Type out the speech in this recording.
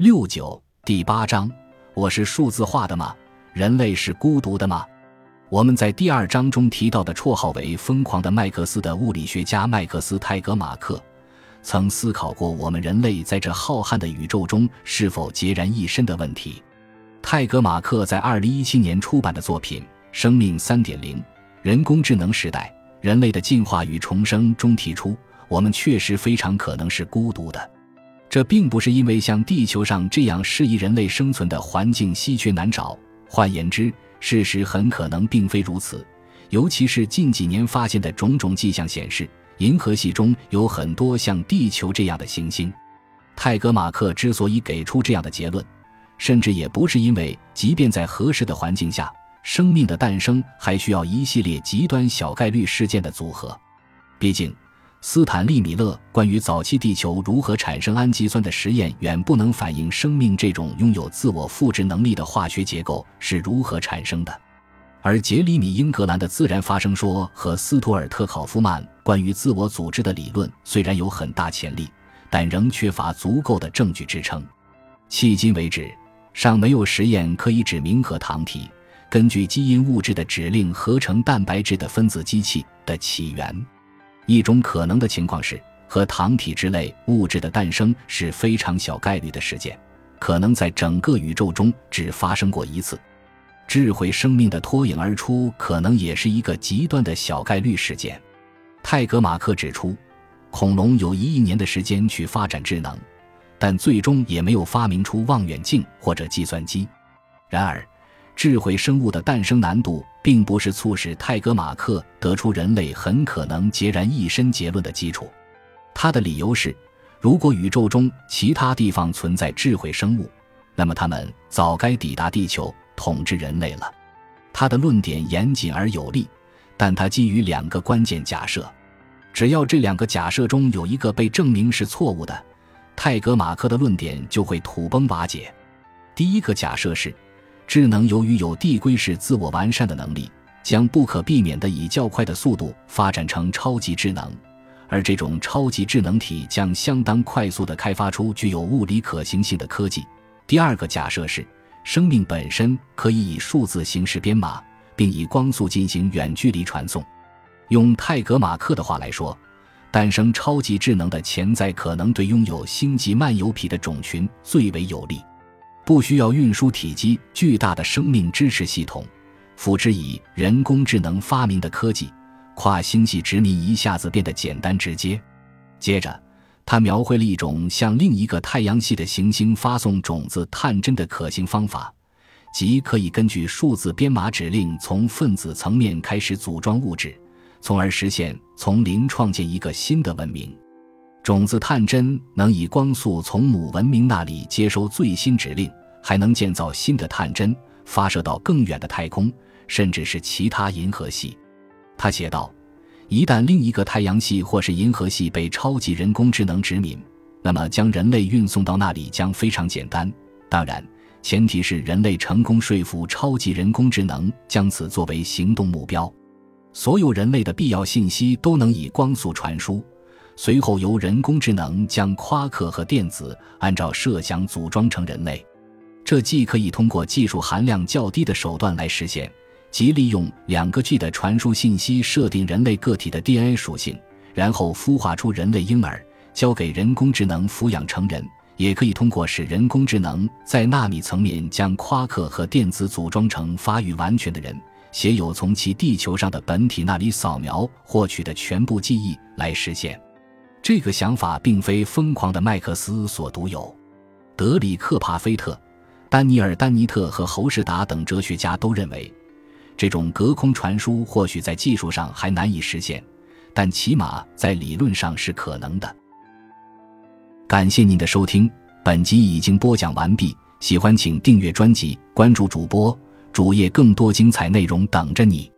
六九第八章，我是数字化的吗？人类是孤独的吗？我们在第二章中提到的绰号为“疯狂的麦克斯”的物理学家麦克斯泰格马克，曾思考过我们人类在这浩瀚的宇宙中是否孑然一身的问题。泰格马克在二零一七年出版的作品《生命三点零：人工智能时代：人类的进化与重生》中提出，我们确实非常可能是孤独的。这并不是因为像地球上这样适宜人类生存的环境稀缺难找。换言之，事实很可能并非如此。尤其是近几年发现的种种迹象显示，银河系中有很多像地球这样的行星。泰格马克之所以给出这样的结论，甚至也不是因为，即便在合适的环境下，生命的诞生还需要一系列极端小概率事件的组合。毕竟。斯坦利·米勒关于早期地球如何产生氨基酸的实验，远不能反映生命这种拥有自我复制能力的化学结构是如何产生的。而杰里米·英格兰的自然发生说和斯图尔特·考夫曼关于自我组织的理论虽然有很大潜力，但仍缺乏足够的证据支撑。迄今为止，尚没有实验可以指明核糖体根据基因物质的指令合成蛋白质的分子机器的起源。一种可能的情况是，和糖体之类物质的诞生是非常小概率的事件，可能在整个宇宙中只发生过一次。智慧生命的脱颖而出，可能也是一个极端的小概率事件。泰格马克指出，恐龙有一亿年的时间去发展智能，但最终也没有发明出望远镜或者计算机。然而，智慧生物的诞生难度，并不是促使泰格马克得出人类很可能孑然一身结论的基础。他的理由是，如果宇宙中其他地方存在智慧生物，那么他们早该抵达地球统治人类了。他的论点严谨而有力，但他基于两个关键假设。只要这两个假设中有一个被证明是错误的，泰格马克的论点就会土崩瓦解。第一个假设是。智能由于有递归式自我完善的能力，将不可避免地以较快的速度发展成超级智能，而这种超级智能体将相当快速地开发出具有物理可行性的科技。第二个假设是，生命本身可以以数字形式编码，并以光速进行远距离传送。用泰格马克的话来说，诞生超级智能的潜在可能对拥有星际漫游癖的种群最为有利。不需要运输体积巨大的生命支持系统，辅之以人工智能发明的科技，跨星系殖民一下子变得简单直接。接着，他描绘了一种向另一个太阳系的行星发送种子探针的可行方法，即可以根据数字编码指令从分子层面开始组装物质，从而实现从零创建一个新的文明。种子探针能以光速从母文明那里接收最新指令。还能建造新的探针，发射到更远的太空，甚至是其他银河系。他写道：“一旦另一个太阳系或是银河系被超级人工智能殖民，那么将人类运送到那里将非常简单。当然，前提是人类成功说服超级人工智能将此作为行动目标。所有人类的必要信息都能以光速传输，随后由人工智能将夸克和电子按照设想组装成人类。”这既可以通过技术含量较低的手段来实现，即利用两个 G 的传输信息设定人类个体的 DNA 属性，然后孵化出人类婴儿，交给人工智能抚养成人；也可以通过使人工智能在纳米层面将夸克和电子组装成发育完全的人，携有从其地球上的本体那里扫描获取的全部记忆来实现。这个想法并非疯狂的麦克斯所独有，德里克·帕菲特。丹尼尔·丹尼特和侯世达等哲学家都认为，这种隔空传输或许在技术上还难以实现，但起码在理论上是可能的。感谢您的收听，本集已经播讲完毕。喜欢请订阅专辑，关注主播主页，更多精彩内容等着你。